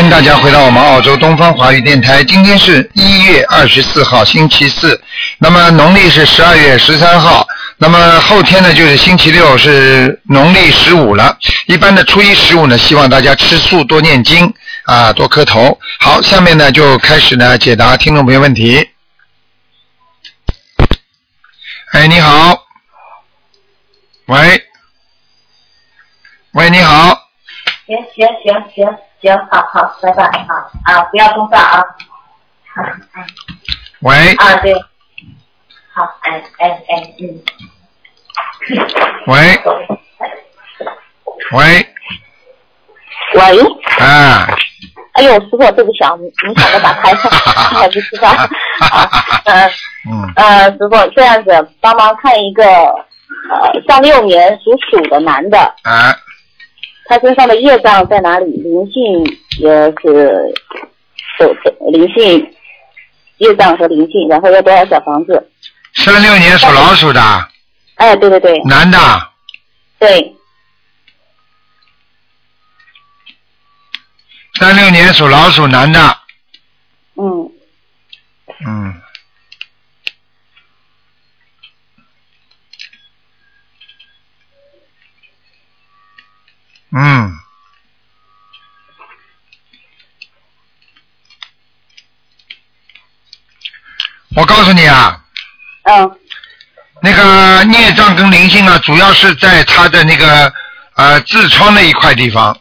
欢迎大家回到我们澳洲东方华语电台。今天是一月二十四号，星期四。那么农历是十二月十三号。那么后天呢，就是星期六，是农历十五了。一般的初一十五呢，希望大家吃素，多念经啊，多磕头。好，下面呢就开始呢解答听众朋友问题。哎，你好。喂。喂，你好。行行行行行，好好，拜拜啊啊，不要中断啊。好，哎。喂。啊，对。好，哎哎哎，嗯。喂。喂。喂。啊。哎呦，师傅，对不起啊，你想着打开，还不知道啊，嗯 嗯。呃，师傅这样子，帮忙看一个呃上六年属鼠的男的，啊，他身上的业障在哪里？灵性也是有灵性，业障和灵性，然后要多少小房子？三六年属老鼠的，哎，对对对，男的，对，三六年属老鼠男的，嗯，嗯。嗯，我告诉你啊，嗯，那个孽障跟灵性啊，主要是在他的那个呃痔疮那一块地方。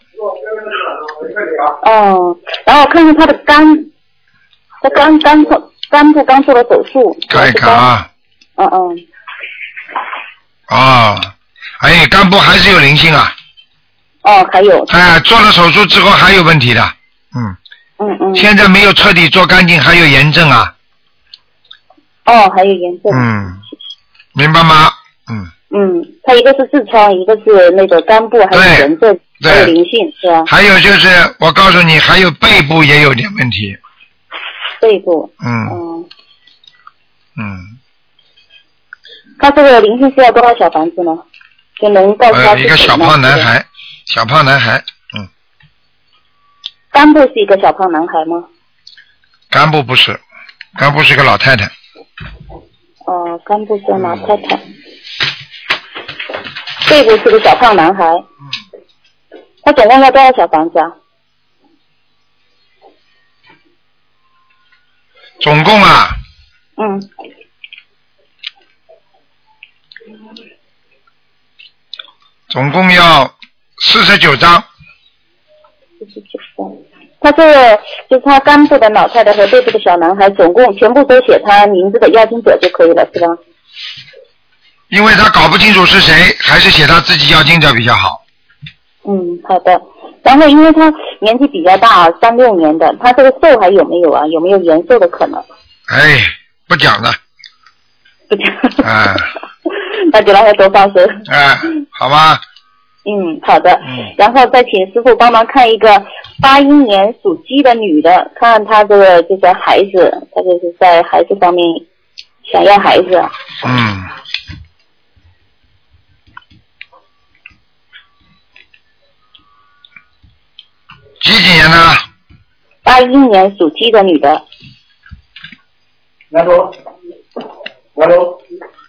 哦，然后看看他的肝，他肝肝部肝部刚做了手术，看一看啊，嗯嗯，啊，哎，肝部还是有灵性啊，哦，还有，哎，做了手术之后还有问题的，嗯，嗯嗯，现在没有彻底做干净，还有炎症啊，哦，还有炎症，嗯，明白吗？嗯，嗯，他一个是痔疮，一个是那个肝部，还有炎症，对还有灵性，是吧？还有就是，我告诉你，还有背部也有点问题，背部，嗯嗯，嗯，他这个灵性需要多少小房子呢？就能告诉他呃，一个小胖男，孩，小胖男孩，嗯，干部是一个小胖男孩吗？干部不是，干部是个老太太，哦，干部是老太太，背部是个小胖男孩。嗯他总共要多少小房子啊？总共啊，嗯，总共要四十九张，四十九张。他这个就是他肝部的老太太和背部的小男孩，总共全部都写他名字的要经者就可以了，是吧？因为他搞不清楚是谁，还是写他自己要经者比较好。嗯，好的。然后因为他年纪比较大，三六年的，他这个寿还有没有啊？有没有延寿的可能？哎，不讲了，不讲。哎 那就让他多放生。哎，好吧，嗯，好的。嗯然后再请师傅帮忙看一个八一年属鸡的女的，看她这个就是孩子，她就是在孩子方面想要孩子。嗯。几几年的？八一年属鸡的女的，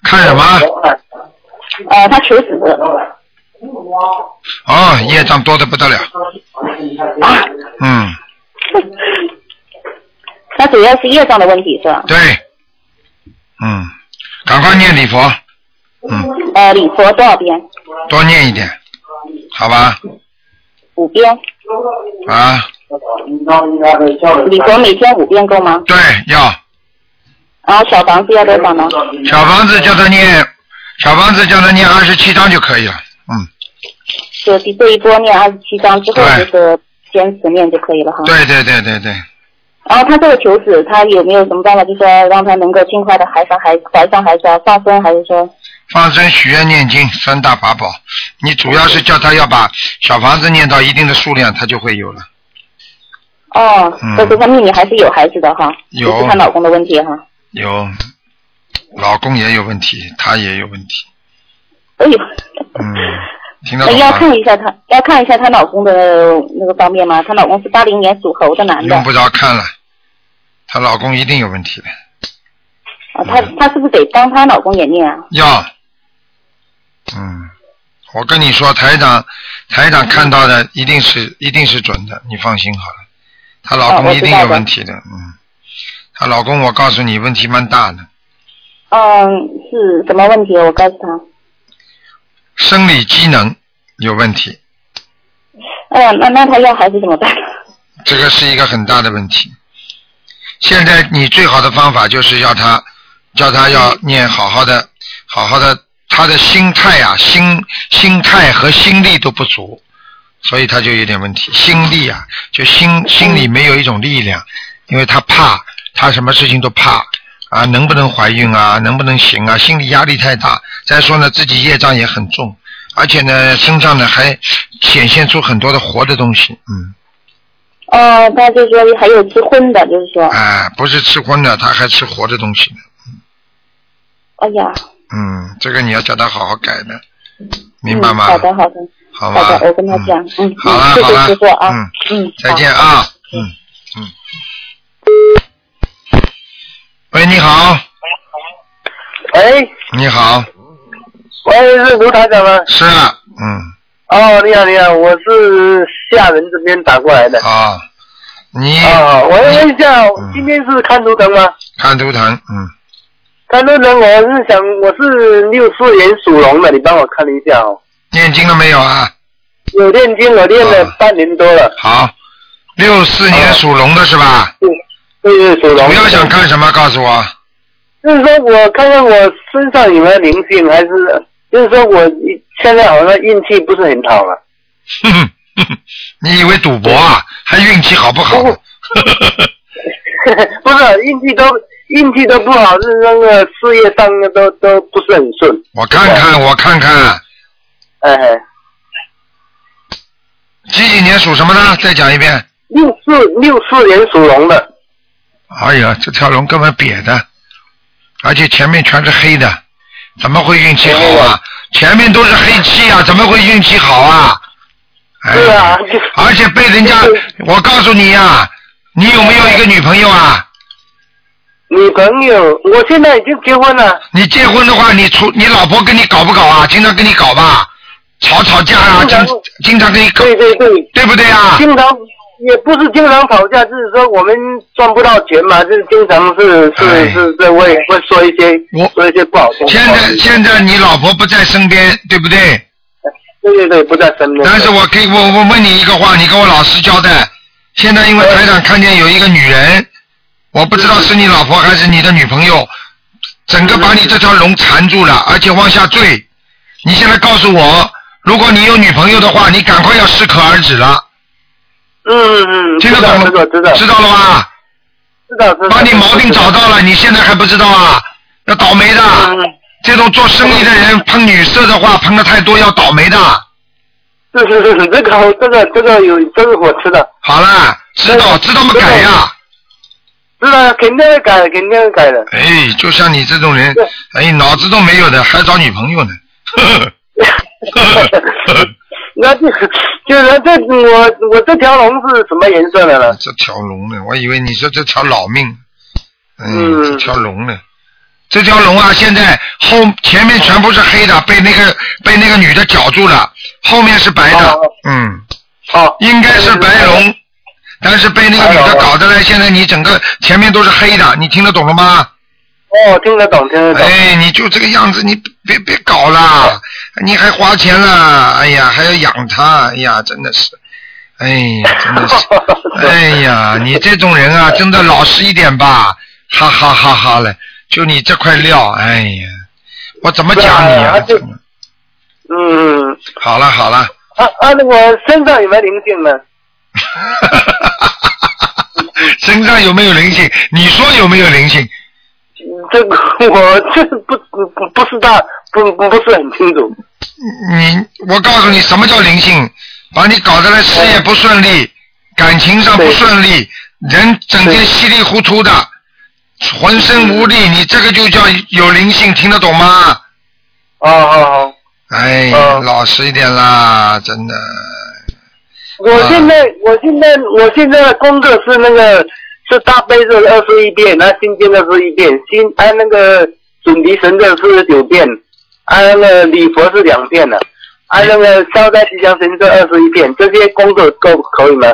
看什么？呃，她求子。哦，业障多的不得了。啊，嗯，那主要是业障的问题是吧？对。嗯，赶快念礼佛，嗯，呃，礼佛多少遍？多念一点，好吧？五遍。啊，礼佛每天五遍够吗？对，要然后小房子要多少呢？小房子叫他念，小房子叫他念二十七章就可以了。嗯，就第这一波念二十七章之后，就是坚持念就可以了哈。对对对对对，然后他这个求子，他有没有什么办法，就说让他能够尽快的怀上孩，怀上孩子啊，放生，还是说？放生、许愿、念经三大法宝。你主要是叫他要把小房子念到一定的数量，他就会有了。哦嗯，所以说他命里还是有孩子的哈，有不是她老公的问题哈。有，老公也有问题，他也有问题。哎呦，嗯，那要？看一下她，要看一下她老公的那个方面吗？她老公是八零年属猴的男的用，不着看了，她老公一定有问题的。啊，她她是不是得帮她老公也念啊？要，嗯，我跟你说，台长，台长看到的一定是一定是准的，你放心好了。她老哦公一定有问题的，嗯，她老公我告诉你，问题蛮大的，嗯，是什么问题？我告诉她。生理机能有问题，哎呀，那那他要孩子怎么办？这个是一个很大的问题。现在你最好的方法就是要他，叫他要念好好的，好好的，他的心态啊，心心态和心力都不足，所以他就有点问题。心力啊，就心心里没有一种力量，因为他怕，他什么事情都怕啊，能不能怀孕啊，能不能行啊，心理压力太大。再说呢，自己业障也很重，而且呢，身上呢还显现出很多的活的东西，嗯。哦，他就说还有吃荤的，就是说，啊，不是吃荤的，他还吃活的东西呢。哎呀，嗯，这个你要叫他好好改的，明白吗？嗯、好的，好的，好吧。好的，我跟他讲，嗯，好了，好了谢师傅啊，嗯，嗯，再见啊，嗯嗯。喂，你好，喂，你好，喂，是卢台长吗？是，嗯，哦，你好，你好，我是厦门这边打过来的。啊，你啊，我要问一下嗯，今天是看图腾吗？看图腾，嗯，看图腾，我是想我是六四年属龙的，你帮我看一下哦。念经了没有啊？有念经，我念了啊半年多了。好，六四年啊属龙的是吧？对，对对，属龙。主要想看什么？告诉我。就是说我看看我身上有没有灵性，还是就是说我现在好像运气不是很好了。哼哼哼哼，你以为赌博啊？还运气好不好？不 不是运气都运气都不好，是那个事业上都都不是很顺。我看看，我看看，哎，几几年属什么呢？再讲一遍。六四六四年属龙的，哎呀，这条龙根本瘪的，而且前面全是黑的，怎么会运气好啊？前面都是黑气啊，怎么会运气好啊？哎对啊，而且被人家，我告诉你呀、你有没有一个女朋友啊？女朋友，我现在已经结婚了。你结婚的话，你出你老婆跟你搞不搞啊？经常跟你搞吧，吵吵架啊，经经常跟你搞，对对对，对不对啊？经常也不是经常吵架，就是说我们赚不到钱嘛，就是经常是哎是是是会会说一些我说一些不好听。现在现在你老婆不在身边，对不对？对对对，不在身边。但是我给我我问你一个话，你跟我老实交代。现在因为台长看见有一个女人，我不知道是你老婆还是你的女朋友，整个把你这条龙缠住了，而且往下坠。你现在告诉我，如果你有女朋友的话，你赶快要适可而止了，嗯嗯嗯，听得懂知道知道知道了吧？知道知道。把你毛病找到了，你现在还不知道啊？要倒霉的。嗯，这种做生意的人碰女色的话，碰的太多要倒霉的。是是是是，这个这个这个有这个我吃的，好了，知道知道么改呀、知道肯定改，肯定改的。哎，就像你这种人，哎，脑子都没有的，还找女朋友呢。那就就是这我我这条龙是什么颜色的呢？这条龙呢？我以为你说这条老命，嗯这条龙呢？这条龙啊，现在后前面全部是黑的，被那个被那个女的绞住了，后面是白的哦，嗯，好，应该是白龙，但是被那个女的搞得来，现在你整个前面都是黑的，你听得懂了吗？哦，听得懂，听得懂。哎，你就这个样子，你别别搞了，你还花钱了，哎呀，还要养他，哎呀，真的是，哎呀，真的是，哎呀，你这种人啊，真的老实一点吧，哈哈哈哈嘞，就你这块料，哎呀，我怎么讲你啊就嗯，好了好了，啊啊，那个身上有没有灵性呢？身上有没有灵性？你说有没有灵性？这个 我这不不不不是大不不不是很清楚。你，我告诉你，什么叫灵性？把你搞得来事业不顺利，感情上不顺利，人整天稀里糊涂的，浑身无力，你这个就叫有灵性，听得懂吗？哦哦哎，嗯老实一点啦，真的。我现在，我现在，我现在的工作是那个是大悲咒二十一遍，那心经二十一遍，心按那个准提神咒四十九遍，按那个礼佛是两遍的，按那个消灾吉祥神咒二十一遍，这些功课够可以吗？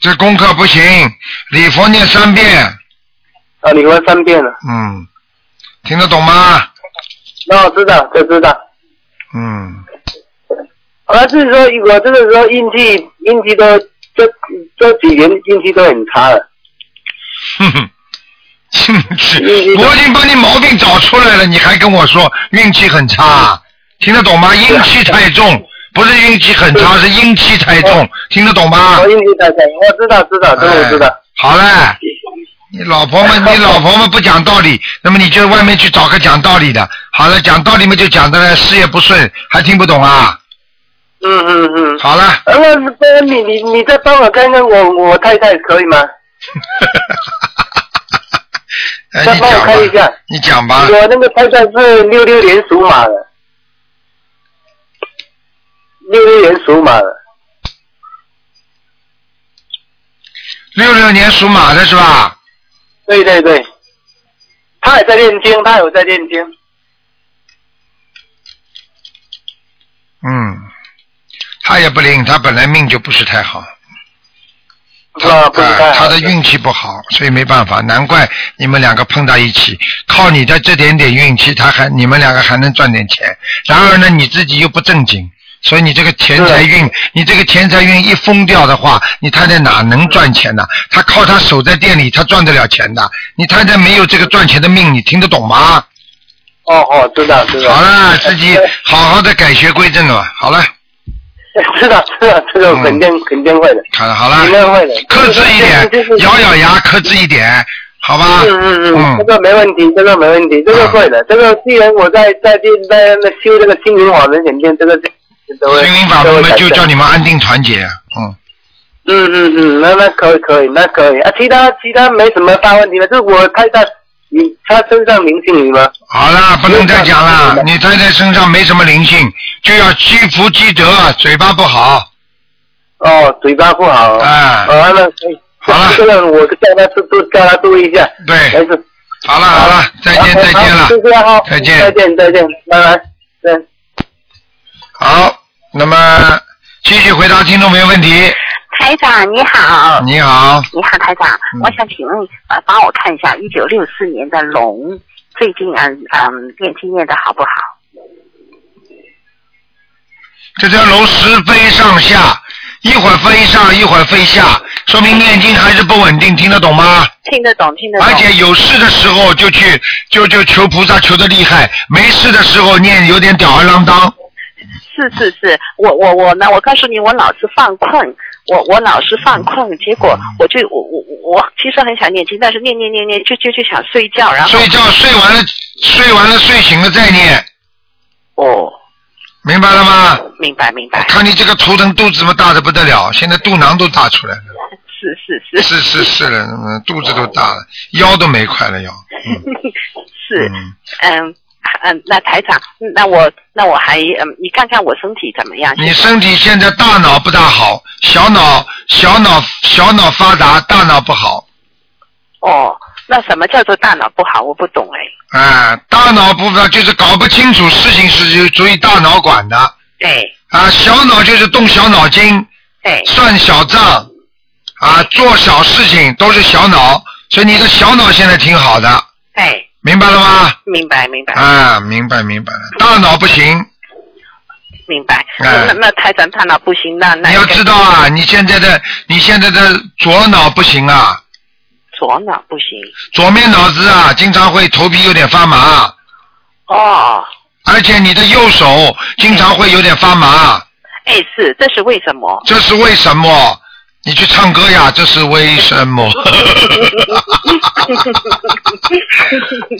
这功课不行，礼佛念三遍，啊，礼佛三遍了，嗯，听得懂吗？那我知道，这知道。嗯，而是说，我这个时候运气运气都这这几年运气都很差了。哼哼。我已经把你毛病找出来了，你还跟我说运气很差，听得懂吗？阴气太重，不是运气很差，是阴气太重，听得懂吗？我运气太差，我知道知道，这个我知道。好嘞，你老婆们，你老婆们不讲道理，那么你就外面去找个讲道理的。好了，讲道理嘛就讲的事业不顺，还听不懂啊？嗯嗯嗯。好了，呃那那你你你再帮我看看我我太太可以吗？哎，再帮我你讲吧看一下，你讲吧。我那个太太是六六年属马的，六六年属马的，六六年属马的是吧？对对对，他也在念经，他有在念经。嗯，他也不灵，他本来命就不是太好。啊，不是太啊，好他的运气不好，所以没办法，难怪你们两个碰到一起，靠你的这点点运气，他还你们两个还能赚点钱。然而呢，你自己又不正经，所以你这个钱财运，你这个钱财运一封掉的话，你太太哪能赚钱呢？他靠他守在店里，他赚得了钱的。你太太没有这个赚钱的命，你听得懂吗？哦哦，知道知道。好了，自己好好的改邪归正了。好了，知道知道，这个肯定、肯定会的，看了好了肯，定会的。克制一点就是，咬咬牙，克制一点，好吧？嗯嗯嗯，嗯这个没问题，这个没问题，这个会的。这个既然我在在在在那修这个心灵法门前面，这个都会心灵法门嘛，都会改正就叫你们安定团结，嗯。嗯嗯嗯，那那可以可以，那可以啊。其他其他没什么大问题了，就是我太太，你他身上灵性你吗？好了，不能再讲了。嗯你太太身上没什么灵性，就要积福积德，嘴巴不好。哦，嘴巴不好。哎。好了这个我叫他注注叫他注意一下。对没事。好了好了，再见再见了好，就这样哈。再见再见再见，拜拜。对。好，那么继续回答听众朋友问题。台长你好，你好，你好台长，嗯我想请问呃，帮我看一下一九六四年的龙，最近嗯嗯念经念的好不好？这条龙时飞上下，一会儿飞上一会儿飞下，说明念经还是不稳定，听得懂吗？听得懂，听得懂。而且有事的时候就去就就求菩萨求的厉害，没事的时候念有点吊儿郎当。是是是，我我我呢，我告诉你，我老是犯困，我我老是犯困，结果我就我我我其实很想念经，但是念念念念就就就想睡觉，然后睡觉睡完了，睡完了睡醒了再念，哦，明白了吗？明白明白，看你这个图腾肚子么大的不得了，现在肚囊都大出来了，是是是是是是了，嗯，肚子都大了，腰都没块了腰。嗯 是嗯，嗯嗯，那台长，那我那我还嗯，你看看我身体怎么样？你身体现在大脑不大好，小脑小脑小脑发达，大脑不好。哦，那什么叫做大脑不好？我不懂哎。啊，大脑不好就是搞不清楚事情是属于大脑管的。对。啊，小脑就是动小脑筋，对。算小账啊，做小事情都是小脑，所以你的小脑现在挺好的，对，明白了吗？明白明白。啊，明白明白了，大脑不行，明白。哎。那那台长大脑不行，那那你要知道啊，你现在的你现在的左脑不行啊，左脑不行。左面脑子啊，经常会头皮有点发麻，哦，而且你的右手经常会有点发麻，哎是，这是为什么？这是为什么？你去唱歌呀，这是为什么？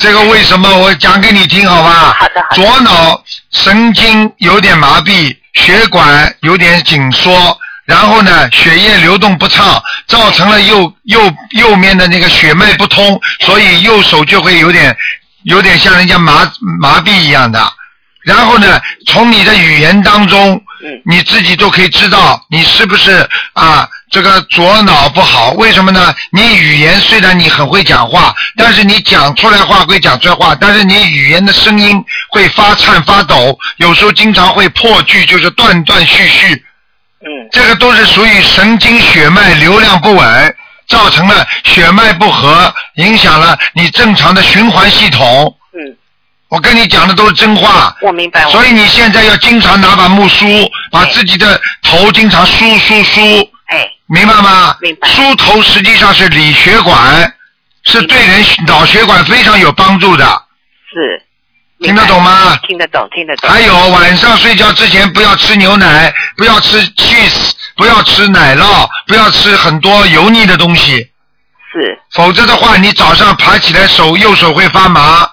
这个为什么？我讲给你听好吧？好的好的左脑神经有点麻痹，血管有点紧缩，然后呢，血液流动不畅，造成了右右右面的那个血脉不通，所以右手就会有点有点像人家麻麻痹一样的。然后呢，从你的语言当中，嗯你自己都可以知道你是不是啊这个左脑不好。为什么呢？你语言虽然你很会讲话，但是你讲出来话归讲出来话，但是你语言的声音会发颤发抖，有时候经常会破句，就是断断续续。嗯这个都是属于神经血脉流量不稳，造成了血脉不和，影响了你正常的循环系统。嗯，我跟你讲的都是真话，我明白。所以你现在要经常拿把木梳，把自己的头经常梳梳梳，哎，明白吗？明白梳头实际上是理血管，是对人脑血管非常有帮助的，是。听得懂吗？听得懂，听得懂。还有晚上睡觉之前不要吃牛奶，不要吃 cheese，不要吃奶酪，不要吃很多油腻的东西，是否则的话，你早上爬起来手右手会发麻，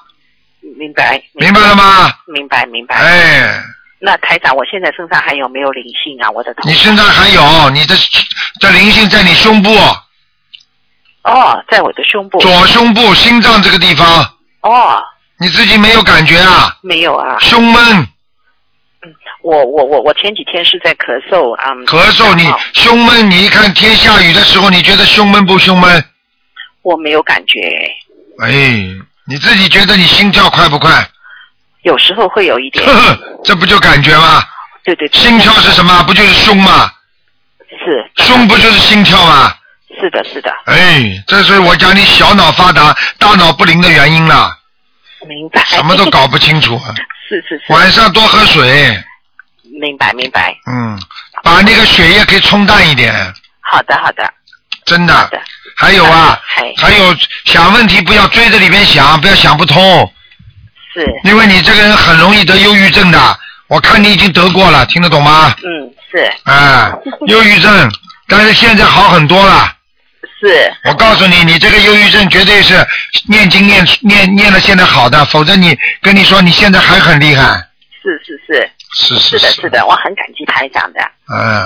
明白。明白了？吗？明白明白。哎，那台长，我现在身上还有没有灵性啊？我的头你身上还有你的这灵性在你胸部、哦，在我的胸部。左胸部、心脏这个地方，哦，你自己没有感觉啊？没有啊。胸闷、嗯我我我我前几天是在咳嗽啊。嗯咳嗽，你胸闷，你一看天下雨的时候，你觉得胸闷不胸闷？我没有感觉，哎，你自己觉得你心跳快不快？有时候会有一点呵。呵，这不就感觉吗？对对对。心跳是什么？不就是胸吗？是。胸不就是心跳吗？是的，是的，哎，这是我讲你小脑发达、大脑不灵的原因了，明白。什么都搞不清楚。是是是。晚上多喝水，明白明白。嗯，把那个血液给冲淡一点，好的好的真的。好的。还有啊还，还有想问题不要追着里面想，不要想不通，是。因为你这个人很容易得忧郁症的。我看你已经得过了，听得懂吗？嗯是啊，忧郁症，但是现在好很多了。是。我告诉你，你这个忧郁症绝对是念经念念念了现在好的，否则你跟你说你现在还很厉害。是是是是是是的是的，我很感激台长的。嗯，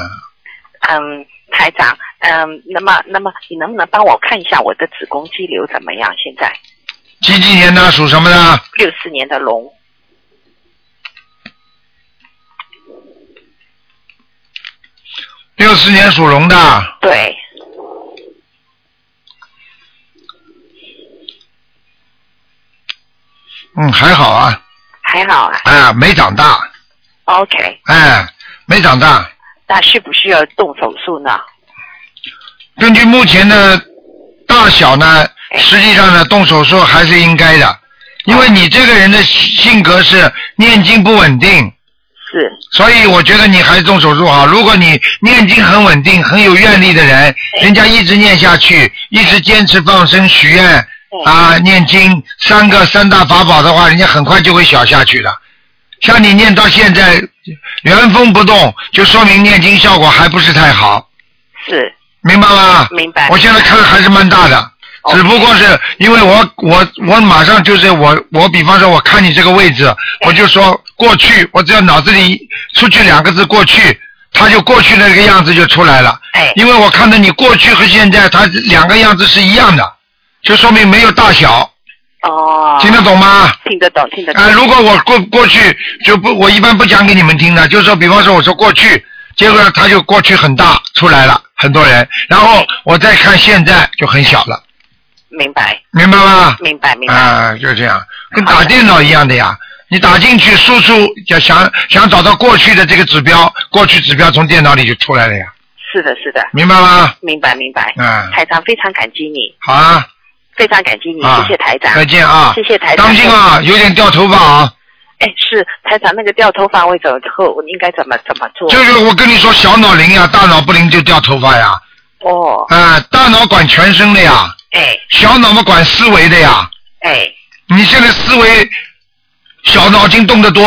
嗯，台长，嗯，那么那么你能不能帮我看一下我的子宫肌瘤怎么样？现在几几年的属什么的？六四年的龙，六四年属龙的，对，嗯，还好啊，还好啊。啊，没长大，OK，哎，没长大。那需不需要动手术呢？根据目前的大小呢，实际上呢，动手术还是应该的，因为你这个人的性格是念经不稳定，是所以我觉得你还是动手术好。如果你念经很稳定、很有愿力的人，人家一直念下去，一直坚持放生、许愿啊、念经三个三大法宝的话，人家很快就会小下去的。像你念到现在原封不动，就说明念经效果还不是太好，是，明白吗？明白。我现在看还是蛮大的，只不过是因为我我我马上就是我我比方说我看你这个位置，我就说过去，我只要脑子里出去两个字过去，他就过去的那个样子就出来了。哎，因为我看到你过去和现在，他两个样子是一样的，就说明没有大小，哦，听得懂吗？听得懂，听得懂。啊，如果我过过去就不，我一般不讲给你们听的，就是说，比方说我说过去，结果他就过去很大出来了，很多人，然后我再看现在就很小了，明白，明白吗？明白，明白。啊，就这样，跟打电脑一样的呀。你打进去输出，要想想找到过去的这个指标，过去指标从电脑里就出来了呀，是的，是的，明白吗？明白，明白。嗯台长非常感激你，好啊，非常感激你，啊谢谢台长。再见啊，谢谢台长。当心啊，有点掉头发啊。哎，是台长，那个掉头发会怎后应该怎么怎么做？就是我跟你说，小脑灵呀，大脑不灵就掉头发呀。哦，啊，大脑管全身的呀，哎小脑嘛管思维的呀。哎你现在思维小脑筋动得多，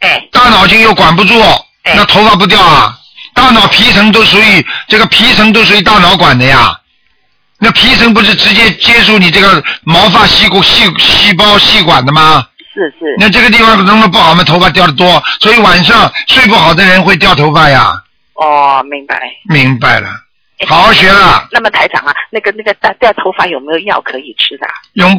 哎大脑筋又管不住，哎那头发不掉啊。大脑皮层都属于这个皮层都属于大脑管的呀。那皮层不是直接接触你这个毛发细骨细细胞细管的吗？是是那这个地方弄得不好嘛，头发掉的多，所以晚上睡不好的人会掉头发呀。哦，明白。明白了，哎好好学了。那么台长啊，那个那个掉掉头发有没有药可以吃的啊？用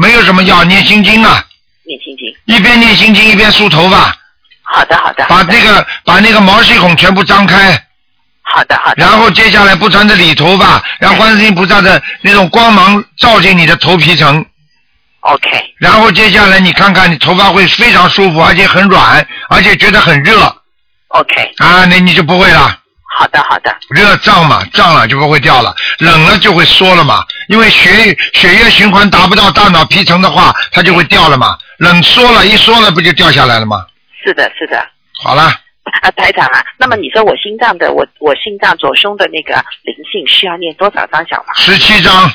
没有什么药，念心经啊，念心经。经？一边念心经一边梳头发，好的，好的。把那个把那个毛细孔全部张开，好的，好的。然后接下来不穿着理头发，让观世音菩萨的那种光芒照进你的头皮层。OK，然后接下来你看看，你头发会非常舒服，而且很软，而且觉得很热 OK，啊，那你就不会了。好的，好的。热胀嘛，胀了就不会掉了，冷了就会缩了嘛。因为血血液循环达不到大脑皮层的话，它就会掉了嘛。冷缩了，一缩了不就掉下来了吗？是的，是的。好了，啊，台长啊，那么你说我心脏的，我我心脏左胸的那个灵性需要念多少张小房？十七张，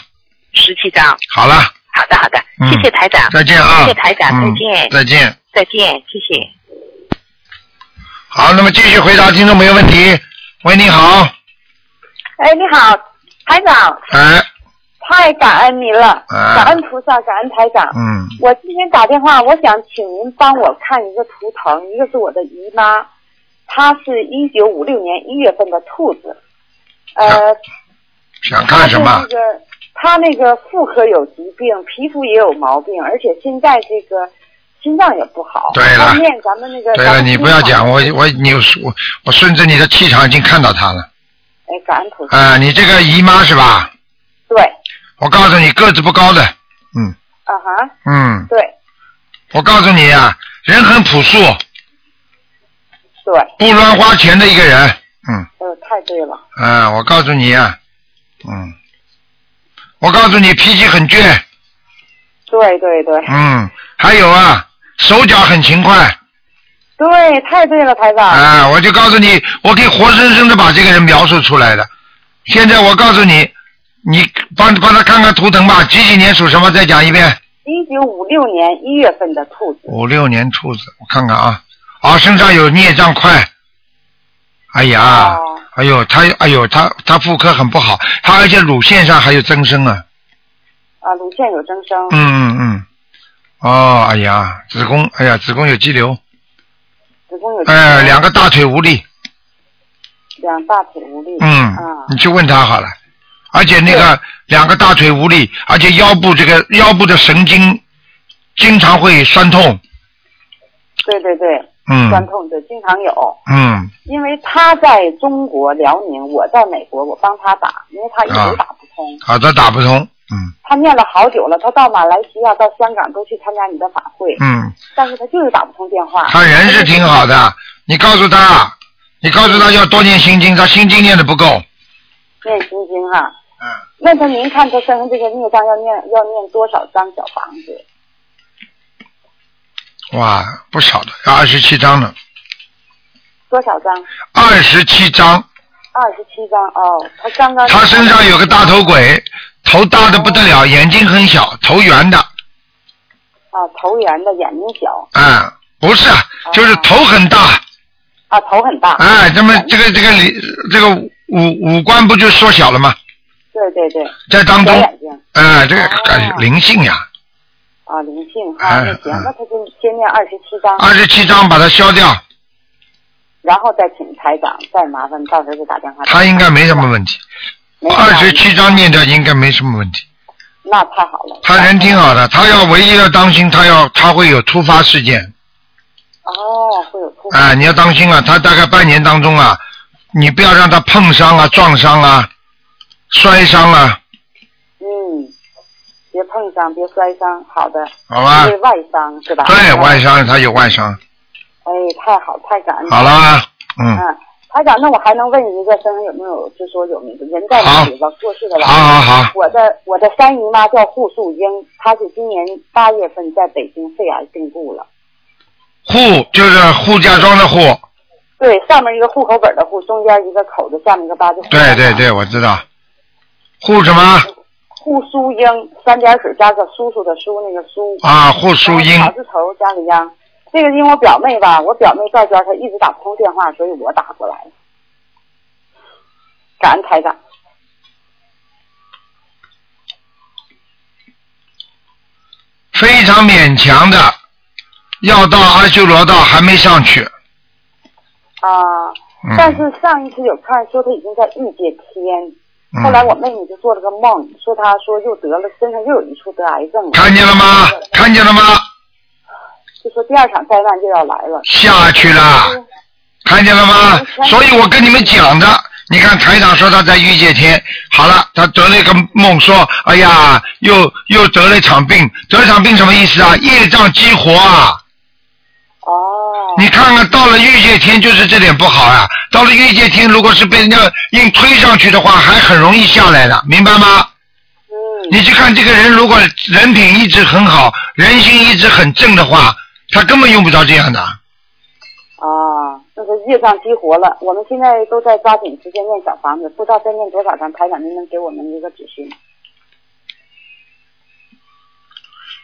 十七张。好了，好的，好的，嗯谢谢台长。再见啊谢谢台长，嗯再见。再见。再见，谢谢。好，那么继续回答听众朋友问题。喂，你好，哎，你好，台长，哎，太感恩您了，啊感恩菩萨，感恩台长。嗯，我今天打电话，我想请您帮我看一个图腾，一个是我的姨妈，她是一九五六年一月份的兔子，呃，想看什么？那个他那个妇科有疾病，皮肤也有毛病，而且现在这个心脏也不好。对了念咱们那个。对了，你不要讲，我我你我我顺着你的气场已经看到他了。哎，感恩菩萨。啊，你这个姨妈是吧？对，我告诉你，个子不高的，嗯啊哈，嗯，对我告诉你啊，人很朴素，对，不乱花钱的一个人，嗯，呃，太对了，啊，我告诉你啊，嗯，我告诉你脾气很倔，对对对。嗯，还有啊，手脚很勤快，对，太对了，台长。啊，我就告诉你，我可以活生生的把这个人描述出来的。现在我告诉你，你帮帮他看看图腾吧，几几年属什么？再讲一遍。一九五六年一月份的兔子。五六年兔子，我看看啊，啊，身上有孽障块。哎呀，哦哎呦，他哎呦，他他妇科很不好，他而且乳腺上还有增生啊。啊，乳腺有增生。嗯嗯嗯。哦，哎呀，子宫，哎呀，子宫有肌瘤，子宫有。哎，两个大腿无力。两大腿无力。嗯啊，你去问他好了。而且那个两个大腿无力，而且腰部这个腰部的神经经常会酸痛。对对对。嗯酸痛就经常有，嗯因为他在中国辽宁，我在美国，我帮他打，因为他一啊直打不通。啊，他，打不通。嗯他念了好久了，他到马来西亚、到香港都去参加你的法会，嗯，但是他就是打不通电话。他人是挺好的，你告诉他，你告诉他要多念心经，他心经念的不够。念心经哈。嗯。那他您看他身上这个孽障要念要念多少张小房子？哇，不少的，要二十七张呢，多少张？二十七张。二十七张哦，他刚刚他身上有个大头鬼，头大的不得了，眼睛很小，头圆的，啊，头圆的，眼睛小。啊，不是，就是头很大，啊，头很大。哎，这么这个这个里这个五五官不就缩小了吗？对对对。在当中。哎，这个哦。哎灵性呀，啊，灵性哈，哎那行，嗯。那他就先念二十七张，二十七章把它消掉，然后再请台长，再麻烦到时候就打电话。他应该没什么问题，二十七章念掉应该没什么问题。那太好了。他人挺好的，他要唯一要当心，他要他会有突发事件哦，会有突发。啊，你要当心啊，他大概半年当中啊，你不要让他碰伤啊、撞伤啊、摔伤啊，嗯，别碰伤，别摔伤，好的。好吧是外伤是吧？对外伤他有外伤，哎，太好，太感恩。好了吧，嗯，嗯，台长，那我还能问一个，身上有没有，就说有那个人在哪里了，过世的了？好好好我的我的三姨妈叫户素英，她是今年八月份在北京肺癌病故了。户就是户家庄的户，对，上面一个户口本的户，中间一个口子，下面一个八字。对对对，我知道，户什么户苏英，三点水加个叔叔的叔，那个苏。啊？户淑英草字头加个央。这个因为我表妹吧，我表妹在这儿，她一直打不通电话，所以我打过来了。感恩台长。非常勉强的，要到阿修罗道还没上去，啊、嗯但是上一次有看说他已经在欲界天，嗯后来我妹妹就做了个梦，说她说又得了身上又有一处得癌症了。看见了吗？看见了吗？就说第二场灾难就要来了。下去了，看见了吗？所以我跟你们讲的，你看台长说他在御界天，好了，他得了一个梦，说，哎呀，又又得了一场病，得了一场病什么意思啊？业障激活啊！哦。你看看，到了御界天就是这点不好啊。到了御界天，如果是被人家硬推上去的话，还很容易下来的，明白吗？嗯。你去看这个人，如果人品一直很好，人心一直很正的话，他根本用不着这样的。啊，那个业障激活了，我们现在都在抓紧时间念小房子，不知道再念多少张，台长您能给我们一个指示吗？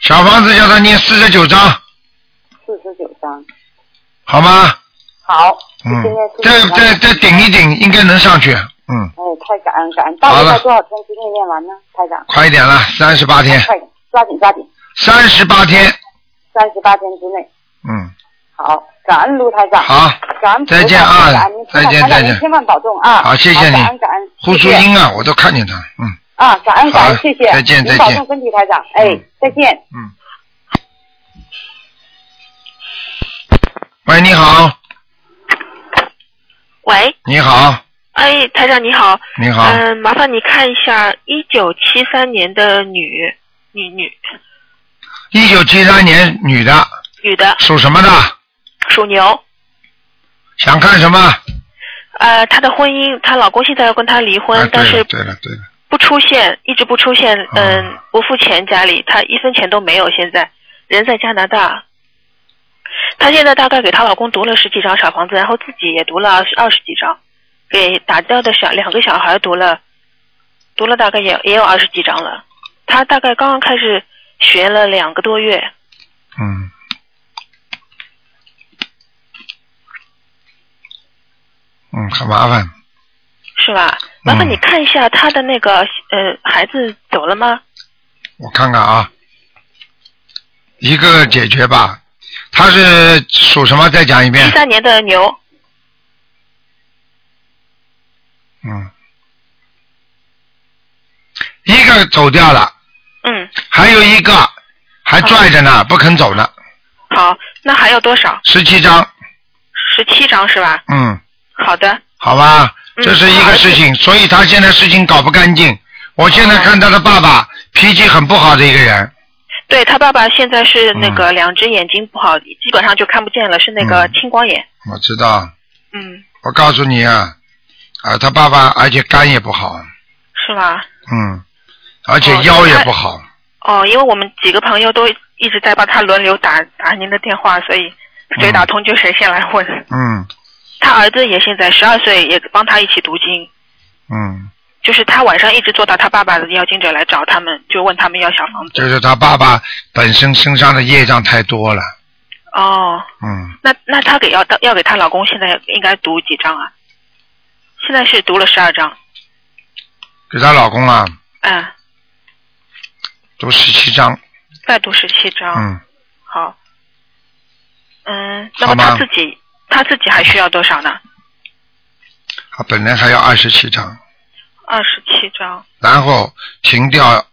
小房子叫他念四十九章，四十九张。好吗？好。嗯，再再再顶一顶，应该能上去。嗯，哎，太感恩感恩，大好了概在多少天之内念完呢？台长。快一点了，三十八天，快点，抓紧抓紧，三十八天。三十八天之内。嗯，好，感恩卢台长。好，感恩再见啊感恩再见再见千万保重啊！好，谢谢你感恩感恩。。胡淑谢谢英啊，我都看见他。嗯，啊，感恩感恩，谢谢。再见再见保重身体，台长。哎，再见。喂，你好，喂，你好，哎，台长你好。你好嗯、麻烦你看一下一九七三年的女女女一九七三年女的，女的，属什么的？属牛。想看什么？呃，她的婚姻，她老公现在要跟她离婚，但是对了对了，不出现，一直不出现，哦嗯、不付钱家里，她一分钱都没有，现在人在加拿大。她现在大概给她老公读了十几张小房子，然后自己也读了二十几张，给打掉的小两个小孩读了，读了大概也也有二十几张了。她大概刚刚开始学了两个多月，嗯。嗯，很麻烦。是吧？麻烦嗯你看一下她的那个呃孩子走了吗？我看看啊，一个个解决吧。他是属什么？再讲一遍七。三年的牛，嗯，一个走掉了，嗯，还有一个还拽着呢，不肯走呢。好，那还有多少？十七张，十七张是吧？嗯，好的，好吧，嗯这是一个事情，所以他现在事情搞不干净。我现在看他的爸爸脾气很不好的一个人，对他爸爸现在是那个嗯两只眼睛不好，基本上就看不见了，是那个嗯青光眼。我知道。嗯，我告诉你啊，啊，他爸爸而且肝也不好，是吗？嗯，而且哦腰也不好，哦，因为我们几个朋友都一直在帮他轮流打打您的电话，所以谁打通就谁先来问。嗯他儿子也现在十二岁，也帮他一起读经。嗯，就是他晚上一直做到他爸爸的要经者来找他们，就问他们要小房子。就是他爸爸本身身上的业障太多了，哦，嗯，那那她给要要给她老公现在应该读几张啊？现在是读了十二张，给她老公啊，嗯，读十七章，再读十七张。嗯，好。嗯，那么他自己他自己还需要多少呢？他本来还要二十七章，二十七张。然后停掉，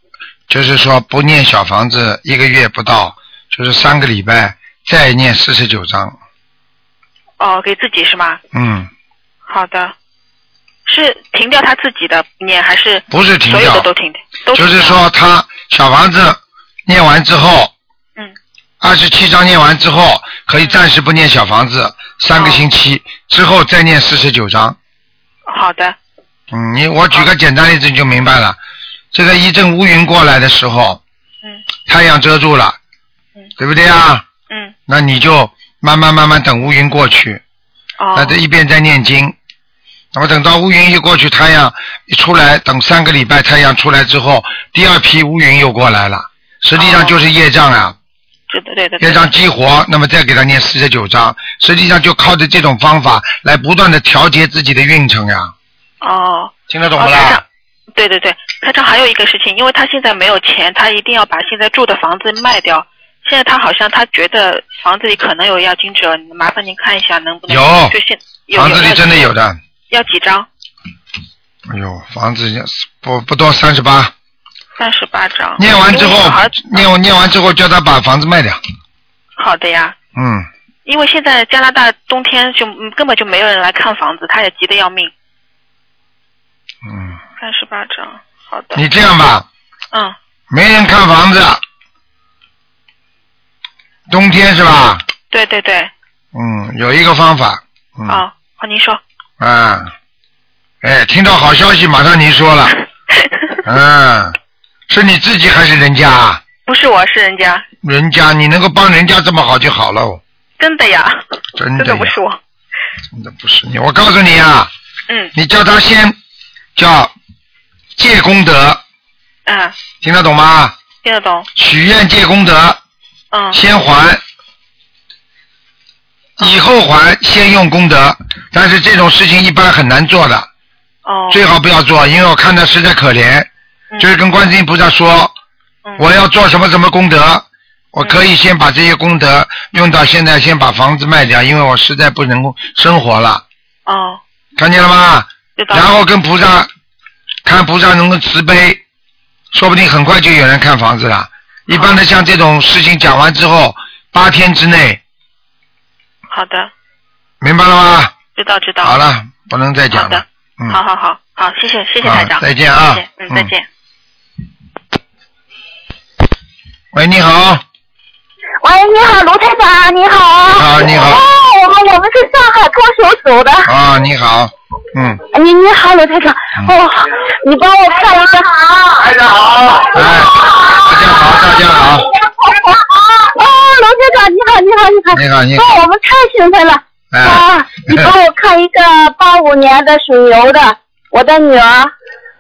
就是说不念小房子一个月不到，就是三个礼拜再念四十九章，哦，给自己是吗？嗯，好的。是停掉他自己的念，还是不是停掉所有掉的都停？掉就是说他小房子念完之后，嗯，二十七章念完之后，可以暂时不念小房子，三个星期之后再念四十九章。好的。嗯，你我举个简单例子你就明白了。这个一阵乌云过来的时候，嗯，太阳遮住了，嗯，对不对啊？嗯，那你就慢慢慢慢等乌云过去，哦，那这一边在念经，那么等到乌云一过去，太阳一出来，等三个礼拜太阳出来之后，第二批乌云又过来了，实际上就是业障啊，对的对的。业障激活，那么再给他念四十九章，实际上就靠着这种方法来不断的调节自己的运程呀，哦。听得懂不哦台长啦？对对对，台长还有一个事情，因为他现在没有钱，他一定要把现在住的房子卖掉。现在他好像他觉得房子里可能有要金者，麻烦您看一下能不能有就现有房子里真的有。的，要几张？哎呦，房子不不多三十八，三十八张。念完之后念完念完之后叫他把房子卖掉，好的呀。嗯，因为现在加拿大冬天就嗯根本就没有人来看房子，他也急得要命。嗯，三十八张，好的。你这样吧，嗯，没人看房子，冬天是吧？对对对，嗯，有一个方法，嗯，好，好，您说。啊，哎，听到好消息，马上您说了，嗯，是你自己还是人家？啊？不是我是人家，人家你能够帮人家这么好就好喽，真的呀，真的呀。真的不是我。真的不是你。我告诉你啊，嗯。你叫他先叫借功德，嗯，听得懂吗？听得懂。许愿借功德，嗯。先还，以后还，先用功德。但是这种事情一般很难做的，哦。最好不要做，因为我看他实在可怜，嗯。就是跟观世音菩萨说，我要做什么什么功德，我可以先把这些功德用到现在，先把房子卖掉，因为我实在不能够生活了，哦，看见了吗？然后跟菩萨看菩萨能够慈悲，说不定很快就有人看房子了。一般的像这种事情讲完之后，八天之内，好的，明白了吗？知道知道。好了，不能再讲了好的。，嗯，好好好好，谢谢谢谢好台长。再见啊谢谢嗯，嗯再见。喂，你好，喂，你好，卢太长，你好。好你好哦，我们我们是上海脱手组的。啊，你好，嗯，你你好，罗台长。哦，你帮我看一个。大家好。哎，大家好，大家好，哦，罗台长，你好，你好，你好。你好你好哦，我们太兴奋了。哎啊，你帮我看一个八五年的属牛的，我的女儿。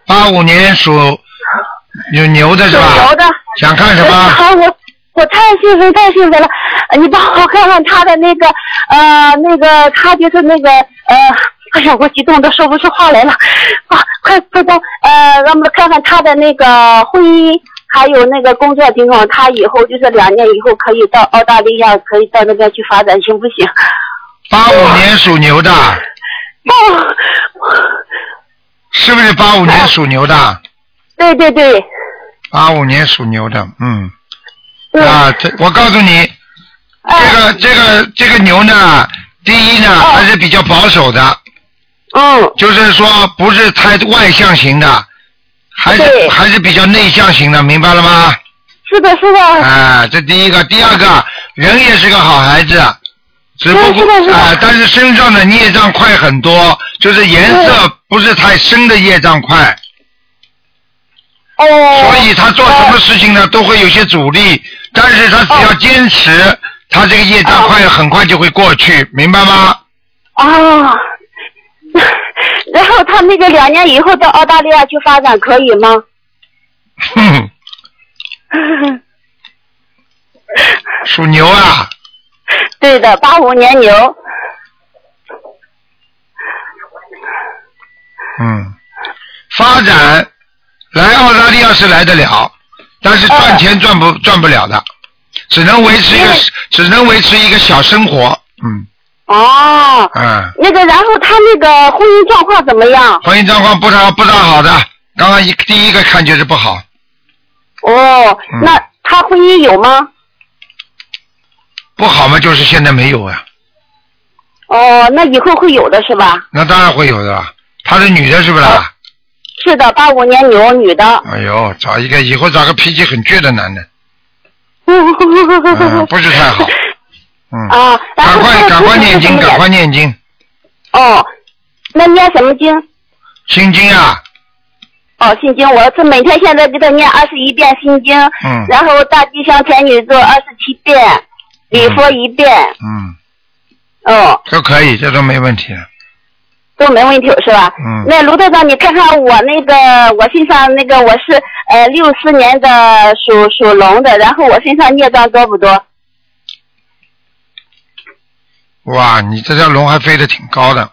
八五年属有牛的是吧？属牛的。想看什么？好，我我太兴奋，太兴奋了！呃你帮我看看他的那个呃那个他就是那个呃，哎呀，我激动的说不出话来了，啊，快快帮呃，让我们看看他的那个婚姻。还有那个工作情况，他以后就是两年以后可以到澳大利亚，可以到那边去发展，行不行？八五年属牛的，哦，是不是八五年属牛的？对对对，八五年属牛的，嗯。啊，这我告诉你，这个这个这个牛呢，第一呢还是比较保守的，嗯，就是说不是太外向型的，还是还是比较内向型的，明白了吗？是的，是的，啊，这第一个，第二个人也是个好孩子，只不过的是的。啊，但是身上的孽障快很多，就是颜色不是太深的业障快，哦，所以他做什么事情呢都会有些阻力，但是他只要坚持，他这个业障快很快就会过去，明白吗？啊，然后他那个两年以后到澳大利亚去发展可以吗？哼，属牛啊，对的，八五年牛。嗯，发展来澳大利亚是来得了，但是赚钱赚不赚不了的，只能维持一个只能维持一个小生活，嗯哦，嗯，那个，然后他那个婚姻状况怎么样？婚姻状况不大不大好的，刚刚一第一个看就是不好，哦，嗯那他婚姻有吗？不好嘛就是现在没有呀、哦，那以后会有的是吧？那当然会有的啦，她是女的是不是啦？是的，八五年牛，女的。哎呦，找一个以后找个脾气很倔的男的，嗯 嗯，不是太好，嗯，啊，然赶快赶快念经，赶快念经，哦，那念什么经？心经啊，哦，心经，我是每天现在给他念二十一遍心经，嗯。然后大吉祥天女咒二十七遍，礼佛一遍，嗯，哦，都可以，这都没问题，都没问题是吧？嗯。那卢队长，你看看我那个，我身上那个我是呃六四年的属属龙的，然后我身上孽障多不多？哇，你这条龙还飞得挺高的，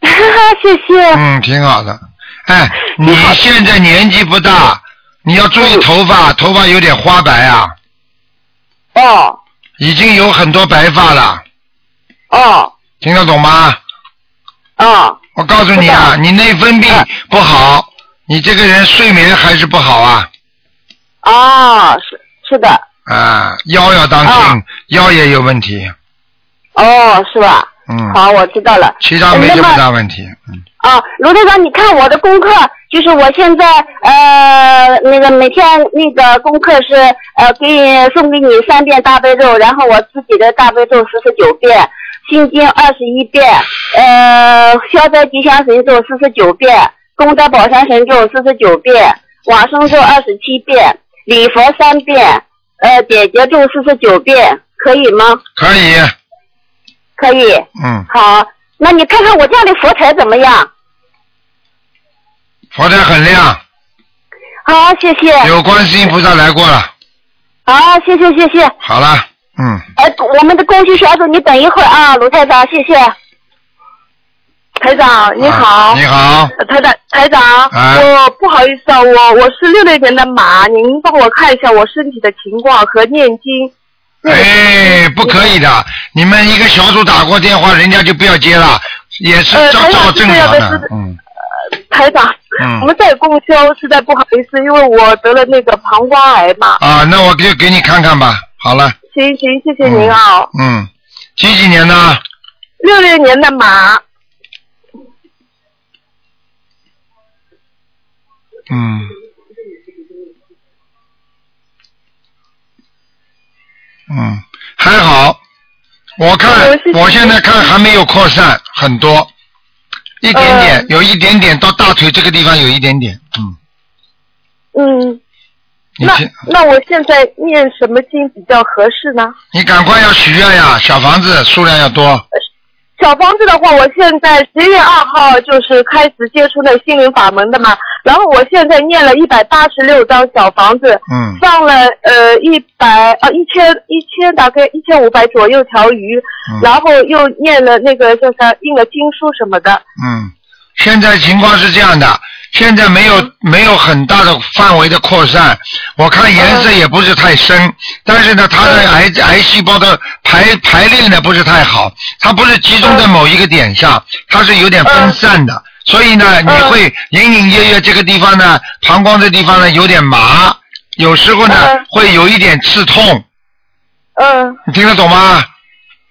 谢谢。嗯，挺好的。哎，你现在年纪不大，你要注意头发，头发有点花白啊。哦。已经有很多白发了。哦。听得懂吗？哦。我告诉你啊，你内分泌不好，你这个人睡眠还是不好啊。哦，是是的。啊，腰要当心，啊腰也有问题。哦，是吧？嗯，好，我知道了。其他没什么大问题。嗯，啊，卢队长，你看我的功课，就是我现在呃那个每天那个功课是呃给你送给你三遍大悲咒，然后我自己的大悲咒四十九遍，心经二十一遍，呃消灾吉祥神咒四十九遍，功德宝山神咒四十九遍，往生咒二十七遍，礼佛三遍，呃解结咒四十九遍，可以吗？可以。可以。嗯，好，那你看看我家的佛台怎么样？佛台很亮，好，谢谢。有观世音菩萨来过了。好，谢谢谢谢。好了，嗯，哎，我们的恭喜小组，你等一会儿啊，卢台长，谢谢。台长你好，啊你好，呃台长台长，哎我不好意思啊，我我是六六年的马，您帮我看一下我身体的情况和念经。哎，不可以的，你们一个小组打过电话，人家就不要接了，也是照照正常的，嗯台长，嗯我们在共修，实在不好意思，因为我得了那个膀胱癌嘛。啊，那我就给你看看吧。好了，行行，谢谢您啊。嗯，几几年的？六六年的马，嗯，嗯，还好，我看我现在看还没有扩散很多，一点呃。点，有一点点到大腿这个地方有一点点，嗯，嗯，那那我现在念什么经比较合适呢？你赶快要许愿呀，小房子数量要多，小房子的话，我现在十月二号就是开始接触那心灵法门的嘛，然后我现在念了一百八十六张小房子，嗯。放了呃一百啊一千一千大概一千五百左右条鱼，嗯。然后又念了那个叫啥印了经书什么的，嗯，现在情况是这样的，现在没有、没有很大的范围的扩散，我看颜色也不是太深，但是呢，它的癌癌细胞的排排列呢不是太好，它不是集中在某一个点上，它是有点分散的，所以呢，你会隐隐约约这个地方呢，膀胱这地方呢有点麻，有时候呢、会有一点刺痛，嗯，你听得懂吗？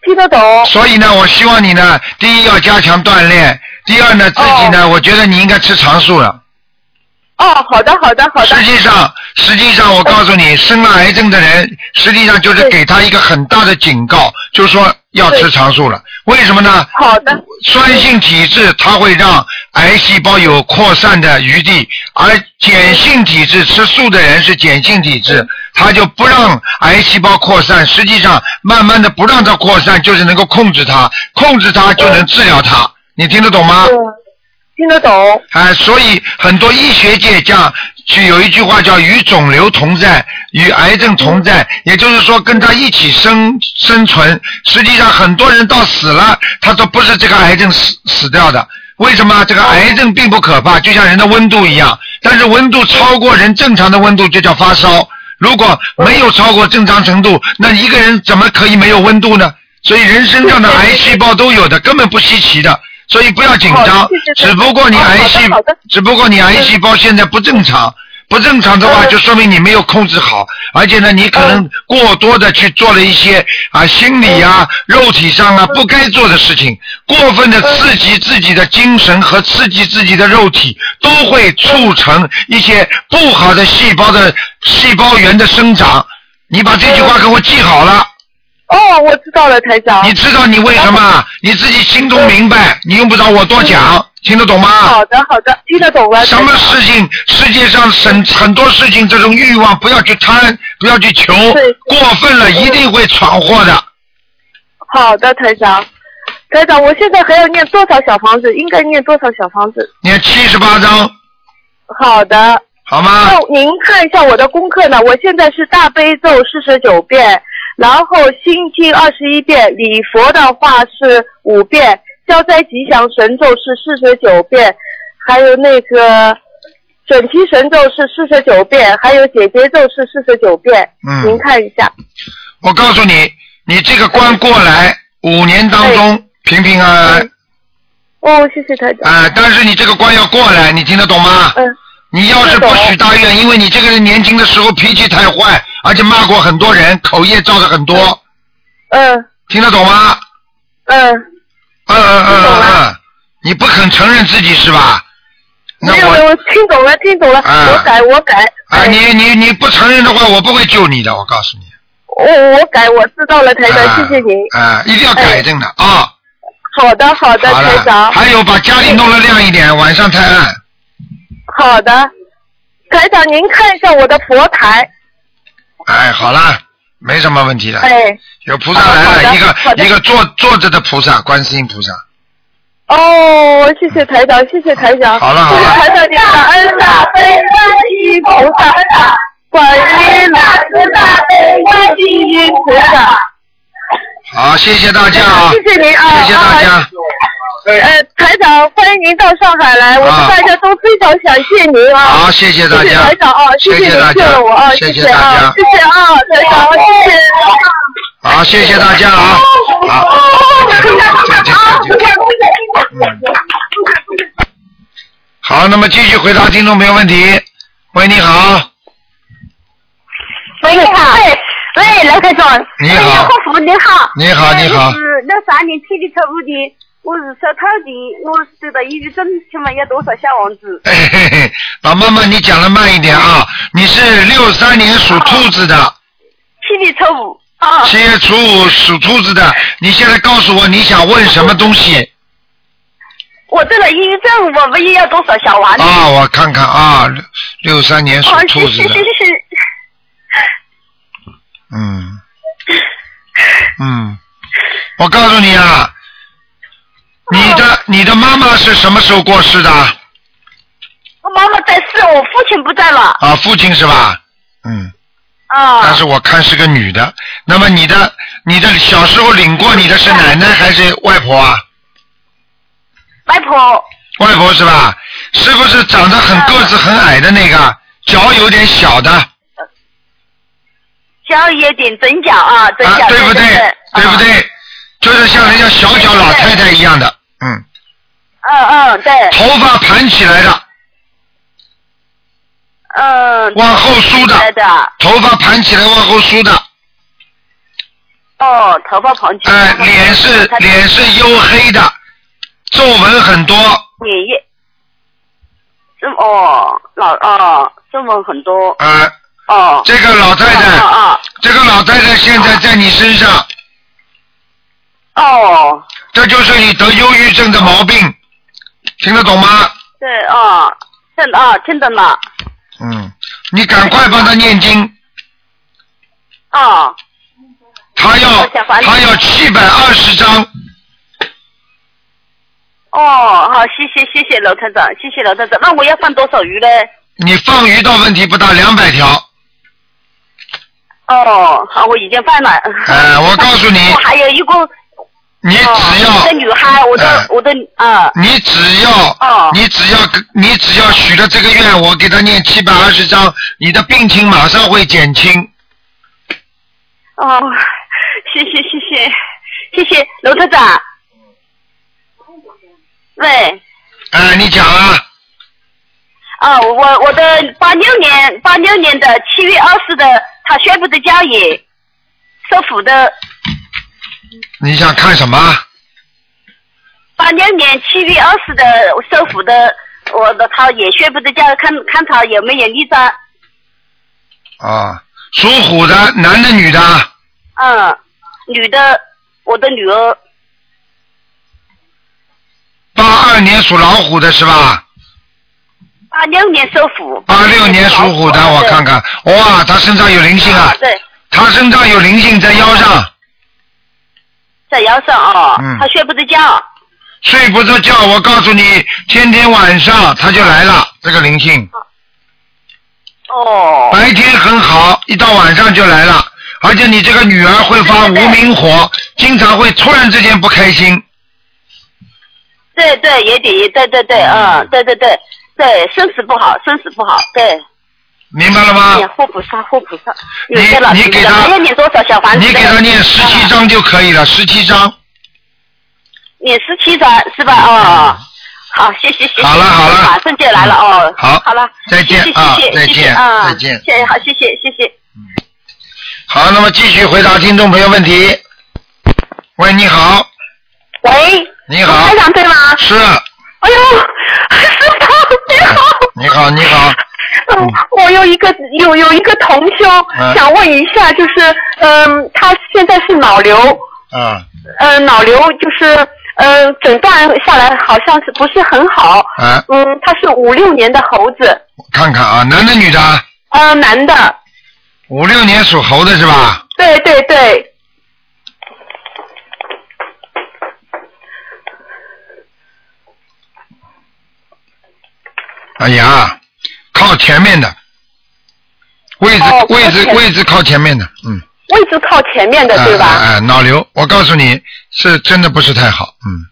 听得懂。所以呢，我希望你呢，第一要加强锻炼，第二呢，自己呢，我觉得你应该吃长素了。哦，好的好的好的。实际上，实际上我告诉你，生了癌症的人，实际上就是给他一个很大的警告，就是说要吃长素了。为什么呢？好的。酸性体质它会让癌细胞有扩散的余地，而碱性体质吃素的人是碱性体质，它就不让癌细胞扩散。实际上，慢慢的不让它扩散，就是能够控制它，控制它就能治疗它。你听得懂吗？听得懂。哎，所以很多医学界讲，就有一句话叫“与肿瘤同在，与癌症同在”，也就是说跟他一起生生存。实际上，很多人到死了，他都不是这个癌症死死掉的。为什么？这个癌症并不可怕，就像人的温度一样，但是温度超过人正常的温度就叫发烧。如果没有超过正常程度，那一个人怎么可以没有温度呢？所以人身上的癌细胞都有的，根本不稀奇的。所以不要紧张，只不过你癌细，只不过你癌细胞现在不正常，不正常的话就说明你没有控制好，而且呢，你可能过多的去做了一些啊心理啊、肉体上啊不该做的事情，过分的刺激自己的精神和刺激自己的肉体，都会促成一些不好的细胞的细胞源的生长。你把这句话给我记好了。哦，我知道了，台长。你知道你为什么？你自己心中明白，你用不着我多讲，听得懂吗？好的，好的，听得懂了。什么事情？世界上很很多事情，这种欲望不要去贪，不要去求，过分了一定会闯祸的。好的，台长。台长，我现在还要念多少小房子？应该念多少小房子？念七十八章，好的。好吗？那您看一下我的功课呢？我现在是大悲咒四十九遍，然后心经二十一遍，礼佛的话是五遍，消灾吉祥神咒是四十九遍，还有那个准提神咒是四十九遍，还有解结咒是四十九遍。嗯您看一下。我告诉你，你这个关过来五年当中平平安安哦，谢谢台长。啊，但是你这个关要过来，你听得懂吗？嗯。你要是不许大愿，因为你这个人年轻的时候脾气太坏，而且骂过很多人，口业造的很多，嗯听得懂吗？嗯，嗯嗯嗯嗯嗯，你不肯承认自己是吧？那没有没有，我我听懂了听懂了，啊我改我改，啊，你你你不承认的话，我不会救你的，我告诉你。我我改我知道了，台长，谢谢您。啊，一定要改正的啊。好的好的，好，台长。还有把家里弄得亮一点，晚上太暗。好的，台长您看一下我的佛台，哎，好了，没什么问题的。哎。有菩萨来了，一个一个坐坐着的菩萨，观世音菩萨。哦，谢谢台长，谢谢台长。好了好了谢谢台长，你感恩大悲观世音菩萨，观音大慈大悲观世音菩萨。好，谢谢大家啊！谢谢您啊！谢谢大家。啊呃，台长，欢迎您到上海来，我们啊大家都非常想见您啊！好谢谢大家谢谢台长啊，谢谢谢大家您救了我啊！谢谢大家，谢谢啊，台长，谢谢。好，谢谢大家啊！好，再见再见。好，那么继续回答听众朋友问题。喂，你好，喂，你好，喂，刘台长，你好哎呀，护福你好，你好你好我是六三年天地错误的，我是说头的，我是得了抑郁症，请问要多少小王子？嘿嘿嘿，老妈妈，你讲的慢一点啊！你是六三年属兔子的，七月初五啊，七月初五属兔子的，你现在告诉我你想问什么东西我得了抑郁症，我们也要多少小王子？啊？我看看啊，六六三年属哦，兔子的。嗯嗯，我告诉你啊，你哦的你的妈妈是什么时候过世的？我妈妈在世，我父亲不在了。啊，父亲是吧？嗯，啊。但是我看是个女的。那么你的你的小时候领过你的是奶奶还是外婆啊？外婆。外婆是吧？是不是长得很个子很矮的那个，脚有点小的，脚有点整脚啊，整脚、啊对不对？对不对？就是像人家小脚老太太一样的，嗯，嗯嗯，对。头发盘起来的，嗯。往后梳的来的。头发盘起来往后梳的，哦，头发盘起来。哎、脸是脸是黝黑的，皱纹很多，脸哦，老哦，皱纹很多。啊、哦。这个老太太，哦哦这个老太太现在在你身上，哦。这就是你得忧郁症的毛病，听得懂吗？对哦，听啊听懂了。嗯，你赶快帮他念经，哦。他要他要七百二十张，哦，好，谢谢谢谢楼团长，谢谢楼团长。那我要放多少鱼呢？你放鱼倒问题不大，两百条。哦，好，我已经放了。哎我告诉你 我还有一个。你只要哦、一个女孩，我的、哎我的啊。你只要，哦你只要你只要许了这个愿，我给他念七百二十章，你的病情马上会减轻。哦，谢谢谢谢谢谢楼科长。喂，哎，你讲啊，啊，我我的八六年八六年的七月二十的，他宣布的交易，收府的你想看什么？八六年七月二十的收府的，我的他也宣布的交易，看看他有没有逆战。啊，属虎的，男的女的？嗯，女的，我的女儿。八二年属老虎的是吧？八六年属虎。八六年属虎的，我看看，哇，他身上有灵性啊！对，他身上有灵性在腰上，在腰上哦、嗯他睡不着觉。睡不着觉。我告诉你，天天晚上他就来了，这个灵性。哦。白天很好，一到晚上就来了，而且你这个女儿会发无名火，经常会突然之间不开心。对对，也得，对对对，嗯，对对对对，生死不好，生死不好，对。明白了吗？念护菩萨，护菩萨。你你给他要念多少小房子？你给他念十七章就可以了，十七章。念十七章是吧？哦，好，谢谢谢谢。好了好了马上就来了哦。好好了，再见啊再见啊再见谢谢好，谢谢谢谢。好，那么继续回答听众朋友问题。喂，你好，喂，你好台，长对吗？是，哎呦，师傅你好。你好，你好，嗯，我有一个有有一个同修、嗯想问一下，就是嗯，他现在是脑瘤，嗯呃，脑瘤就是呃诊断下来好像是不是很好，嗯，嗯，他是五六年的猴子，看看啊，男的女的啊？呃，男的，五六年属猴的是吧？对对对，哎呀，靠前面的位置，哦位置位置靠前面的，嗯，位置靠前面的哎对吧？哎哎，脑瘤，我告诉你是真的不是太好，嗯，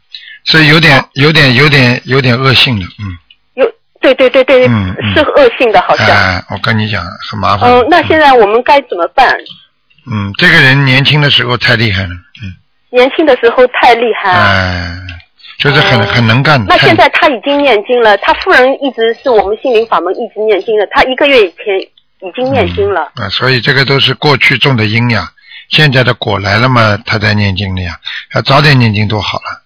是有点有点有点有点恶性的，嗯，有，对对对对，嗯嗯是恶性的，好像。哎，我跟你讲很麻烦，嗯，那现在我们该怎么办？嗯，这个人年轻的时候太厉害了，嗯，年轻的时候太厉害了。哎，就是很哦很能干的。那现在他已经念经了，他夫人一直是我们心灵法门一直念经的，他一个月以前已经念经了。啊，所以这个都是过去种的因呀，现在的果来了嘛，他在念经的呀，要早点念经多好了。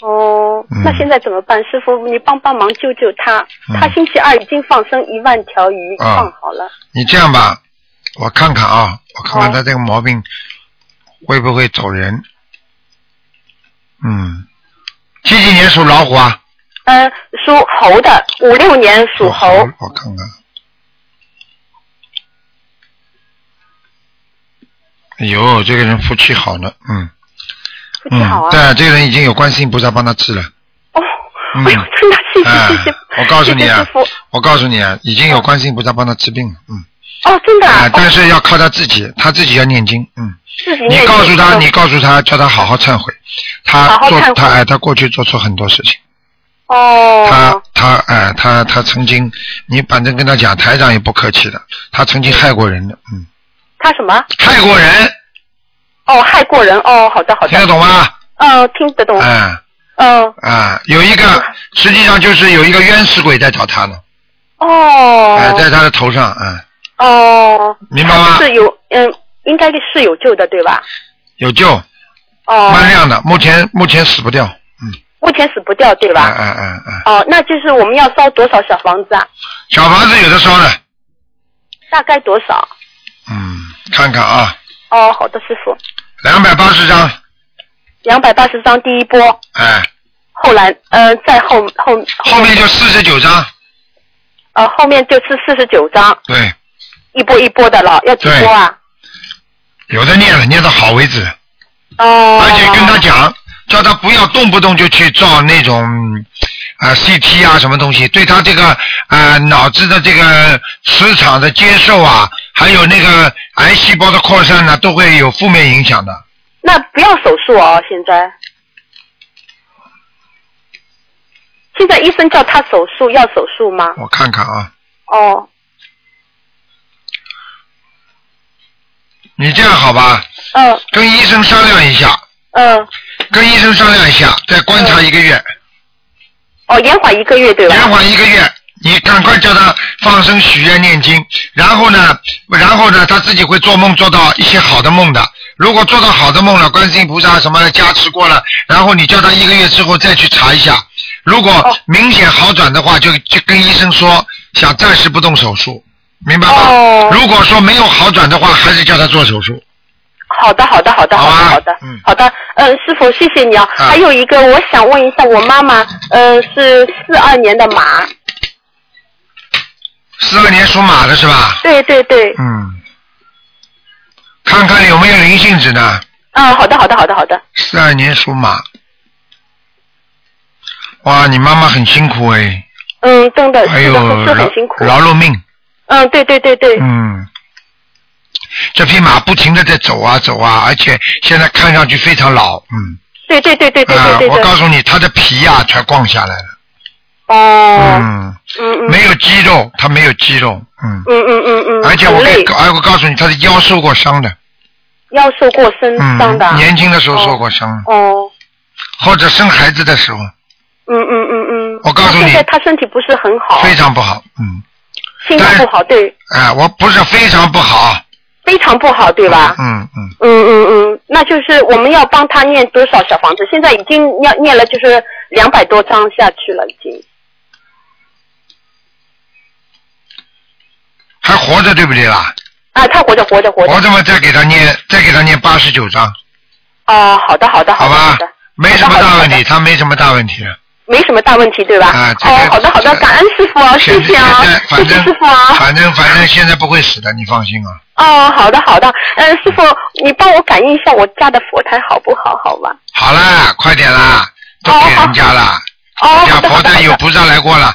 哦，嗯那现在怎么办？师傅，你帮帮忙救救他。嗯他星期二已经放生一万条鱼，啊放好了。你这样吧，我看看啊，我看看他这个毛病会不会走人。嗯，几几年属老虎啊？嗯、属猴的，五六年属猴。我看看。哎呦，这个人福气好呢，嗯。嗯，对啊，这个人已经有观世音菩萨帮他治了。哦，嗯哎呦，真的谢谢哎谢谢。我告诉你啊我告诉你啊，已经有观世音菩萨帮他治病了，嗯。哦，真的啊啊，，但是要靠他自己，他自己要念经，嗯。你告诉他，你告诉他，叫他好好忏悔。他做他哎，他过去做错很多事情。哦。他他哎，他他曾经，你反正跟他讲，台长也不客气的，他曾经害过人的，嗯，他什么？害过人，哦，害过人哦，好的好的。听得懂吗？嗯，听得懂。哎嗯。啊，有一个实际上就是有一个冤死鬼在找他呢，哦。哎，在他的头上，哎，哦。明白吗是有嗯，应该是有救的对吧？有救，哦。蛮亮的，目前目前死不掉，嗯目前死不掉对哎吧？嗯嗯嗯，哦，那就是我们要烧多少小房子啊？小房子有的烧的，大概多少？嗯，看看啊，哦，好的，师傅，两百八十张，两百八十张第一波，哎，后来呃在后后后面就四十九张，呃后面就是四十九张，对，一波一波的了，要几波啊？有的念了，念到好为止，哦。而且跟他讲，叫他不要动不动就去照那种啊、CT 啊什么东西，对他这个啊、脑子的这个磁场的接受啊，还有那个癌细胞的扩散呢、都会有负面影响的。那不要手术哦，现在。现在医生叫他手术，要手术吗？我看看啊，哦，你这样好吧？嗯。跟医生商量一下。嗯。跟医生商量一下，再观察一个月。哦，延缓一个月对吧？延缓一个月，你赶快叫他放生许愿念经，然后呢，然后呢，他自己会做梦做到一些好的梦的。如果做到好的梦了，观世音菩萨什么的加持过了，然后你叫他一个月之后再去查一下，如果明显好转的话，就就跟医生说想暂时不动手术，明白吗？如果说没有好转的话，还是叫他做手术。好的，好的，好的，好的，好的，好的。嗯，师傅，谢谢你啊。还有一个，我想问一下，我妈妈，嗯，是四二年的马。四二年属马的是吧？对对对。嗯，看看有没有灵性子呢？嗯，好的，好的，好的，好的。四二年属马。哇，你妈妈很辛苦哎，嗯，真的，哎呦，是的，是很辛苦。劳碌命。嗯，对对对对。嗯，这匹马不停的在走啊走啊，而且现在看上去非常老，嗯。对对对对对啊对对。我告诉你，它的皮呀、全逛下来了。哦。嗯。嗯嗯。没有肌肉，它没有肌肉，嗯。嗯嗯嗯嗯。而且我很累给，而我告诉你，它的腰受过伤的，腰受过身伤的。嗯，年轻的时候受过伤，哦。或者生孩子的时候，嗯嗯嗯嗯。嗯。我告诉你现在他身体不是很好，非常不好，嗯，心情不好，对，哎，我不是非常不好，非常不好，对吧？嗯嗯，嗯嗯嗯，那就是我们要帮他念多少小房子？现在已经念念了就是两百多张下去了，已经。还活着对不对啦？啊，他活着，活着，活着。活着嘛，再给他念，再给他念八十九章，哦，好的，好的，好吧的好吧，没什么大问题，他没什么大问题了。没什么大问题，对吧？啊这个哦，好的，好的，感恩师傅啊，谢谢啊，谢谢师傅啊。反正反正现在不会死的，你放心啊。哦，好的，好的，嗯，师傅，你帮我感应一下我家的佛台好不好？好吧？好啦，快点啦，都给人家了，哦，人家佛台有菩萨来过了。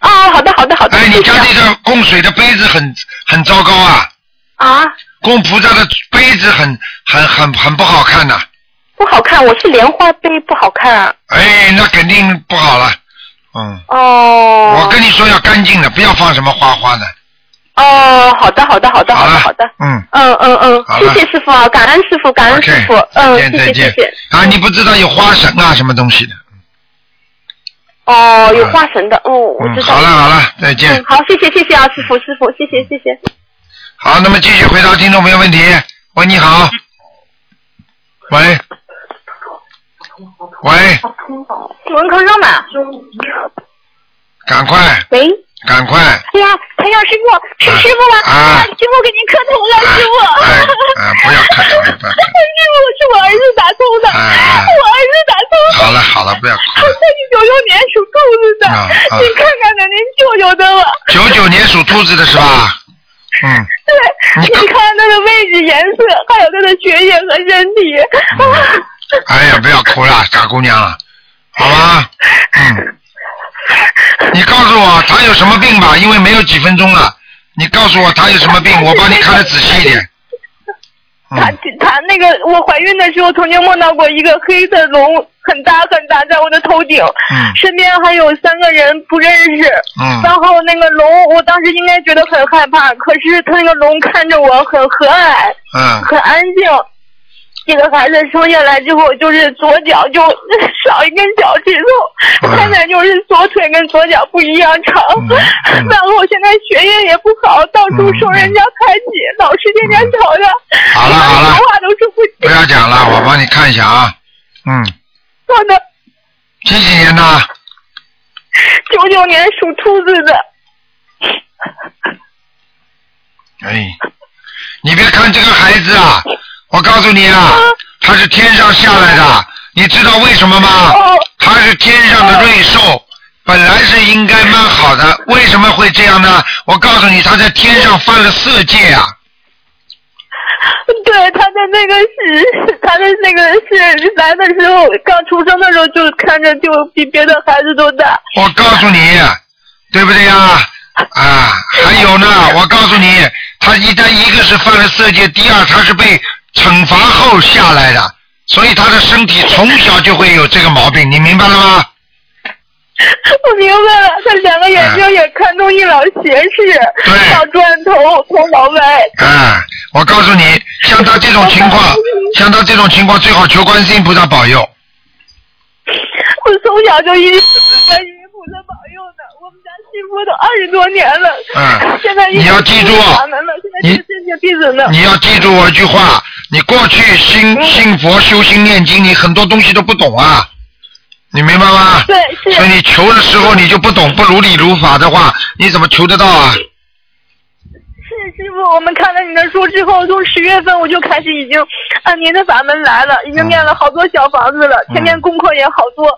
哦，好的，好的，好的。哎，你家这个供水的杯子很很糟糕啊，啊，供菩萨的杯子很很很很不好看呐、不好看，我是莲花杯，不好看啊。哎，那肯定不好了。嗯，哦。我跟你说要干净的，不要放什么花花的。哦，好的，好的，好的，好的，好的。嗯。嗯嗯嗯谢谢师傅啊，感恩师傅，感恩师傅，嗯，再见再谢谢谢见谢。啊，你不知道有花神啊，什么东西的？哦，有花神的，哦，我嗯，知道。好了好了，再见。嗯，好，谢谢谢谢啊，师傅师傅，谢谢谢谢。好，那么继续回答听众朋友问题。喂，你好。喂。喂，文科生嘛。赶快，喂。赶快，哎呀，哎呀，师傅，是师傅吗？啊师傅给您磕头了，师傅。不要看了，不要看 师傅，是我儿子打通的，哎我儿子打通的。好了好了，不要哭他是九六年属兔子的，啊啊您看看的，您救救他吧。九九年属兔子的是吧？嗯，对，你看他的位置、颜色，还有他的血液和身体。哎呀，不要哭了，傻姑娘，好吧？嗯，你告诉我他有什么病吧，因为没有几分钟了。你告诉我他有什么病，我帮你看的仔细一点。他他那个，我怀孕的时候曾经梦到过一个黑色龙，很大很大，在我的头顶，嗯身边还有三个人不认识。嗯然后那个龙，我当时应该觉得很害怕，可是他那个龙看着我很和蔼，嗯很安静。这个孩子生下来之后，就是左脚就少一根脚趾头，嗯现在就是左腿跟左脚不一样长，然后现在学业也不好，到处受人家排挤，老师天天吵他，嗯好了好了。话都说不不要讲了，我帮你看一下啊。嗯，好的，几几年的？九九年属兔子的，哎，你别看这个孩子啊，我告诉你啊，他是天上下来的，你知道为什么吗？他是天上的瑞兽，本来是应该蛮好的，为什么会这样呢？我告诉你，他在天上犯了色戒啊。对，他的那个是，他的那个是来的时候，刚出生的时候就看着就比别的孩子都大。我告诉你，对不对呀？啊，还有呢，我告诉你，他一旦一个是犯了色戒，第二他是被惩罚后下来的，所以他的身体从小就会有这个毛病，你明白了吗？我明白了，他两个眼睛也看中一老斜视，小砖头，头老歪。啊，我告诉你，像他这种情况，像他这种情况，最好求观世音菩萨保佑。我从小就一直观世音菩萨保信佛都二十多年了。嗯现在你要记住法门了，现在是正确弟子呢。你要记住我一句话，你过去信信佛、修心、念经，你很多东西都不懂啊，你明白吗？对，是。所以你求的时候你就不懂，不如理如法的话，你怎么求得到啊？是师傅，我们看了你的书之后，从十月份我就开始已经按您的法门来了，已经念了好多小房子了，天天功课也好多，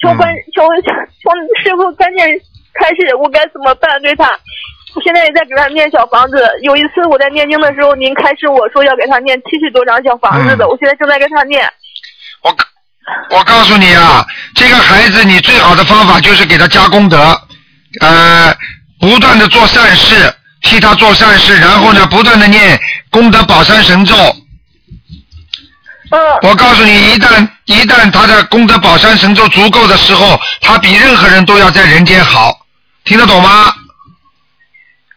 求观求求师傅赶紧开始，我该怎么办对他？我现在也在给他念小房子。有一次我在念经的时候，您开始我说要给他念七十多张小房子的，我现在正在给他念。我告诉你啊，这个孩子你最好的方法就是给他加功德，呃，不断的做善事，替他做善事，然后呢，不断的念功德宝山神咒。嗯。我告诉你，一旦一旦他的功德宝山神咒足够的时候，他比任何人都要在人间好，听得懂吗？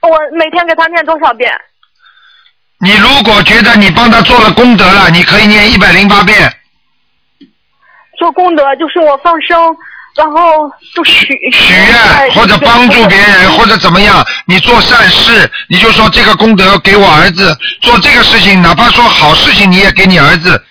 我每天给他念多少遍？你如果觉得你帮他做了功德了，你可以念一百零八遍。做功德就是我放生，然后就许许愿或者帮助别人或者怎么样，你做善事，你就说这个功德给我儿子做这个事情，哪怕说好事情你也给你儿子。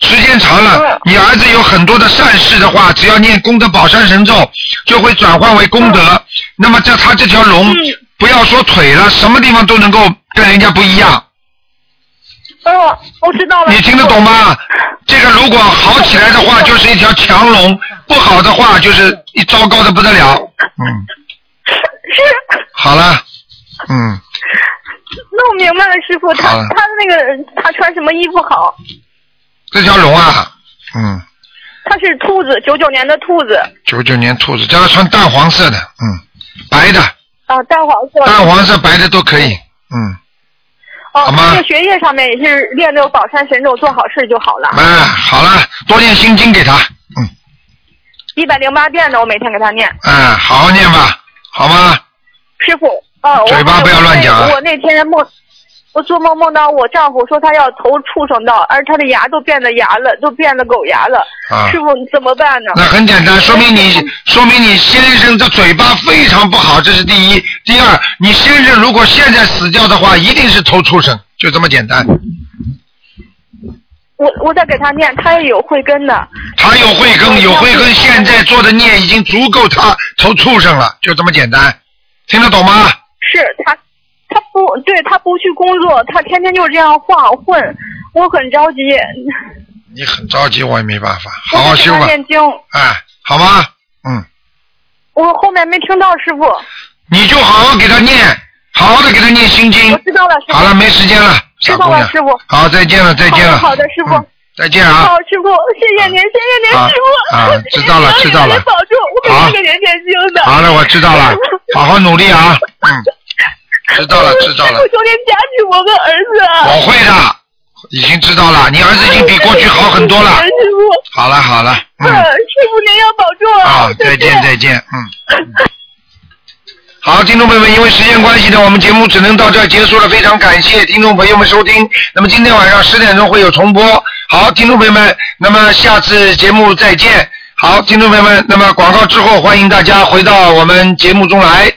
时间长了，你儿子有很多的善事的话，只要念功德宝山神咒，就会转换为功德。那么这他这条龙，不要说腿了，什么地方都能够跟人家不一样。嗯，我知道了。你听得懂吗？这个如果好起来的话，就是一条强龙；不好的话，就是一糟糕的不得了。嗯，是。好了，嗯，那我明白了，师傅，他他那个他穿什么衣服好？这条龙啊，嗯，它是兔子，九九年的兔子九九年兔子，叫他穿淡黄色的，嗯，白的，啊，淡黄色。淡黄色、白的都可以，嗯，哦，好吗这个学业上面也是练那个宝山神咒，做好事就好了。哎，好了，多念心经给他，嗯一百零八遍的，我每天给他念。哎，好好念吧，好吗？师傅，哦，我嘴巴不要乱讲啊我那天梦，我做梦梦到我丈夫说他要投畜生道，而他的牙都变得牙了，都变得狗牙了。啊师傅，你怎么办呢？那很简单，说明你说明你先生的嘴巴非常不好，这是第一。第二，你先生如果现在死掉的话，一定是投畜生，就这么简单。我我在给他念，他也有慧根的。他有慧根，有慧根，现在做的孽已经足够他投畜生了，就这么简单，听得懂吗？是他，他不对，他不去工作，他天天就这样晃混，我很着急。你很着急，我也没办法，好好修吧，念经，哎，好吗？嗯，我后面没听到师傅。你就好好给他念，好好的给他念心经我。知道了，师傅。好了，没时间了，知道了。师傅。好，再见了，再见了。好的，师傅。嗯再见啊好，！师傅，谢谢您，谢谢您，啊师傅。啊知道了知道了您保重，我好肯定给您念经的。好了，我知道了，好好努力啊！嗯，知道了，知道了我，求您加持我跟儿子。我会的，已经知道了，你儿子已经比过去好很多了。师傅。好了好了，嗯，嗯，师傅您要保重啊，再见再见，嗯。好，听众朋友们，因为时间关系呢，我们节目只能到这儿结束了。非常感谢听众朋友们收听。那么今天晚上十点钟会有重播。好，听众朋友们，那么下次节目再见。好，听众朋友们，那么广告之后，欢迎大家回到我们节目中来。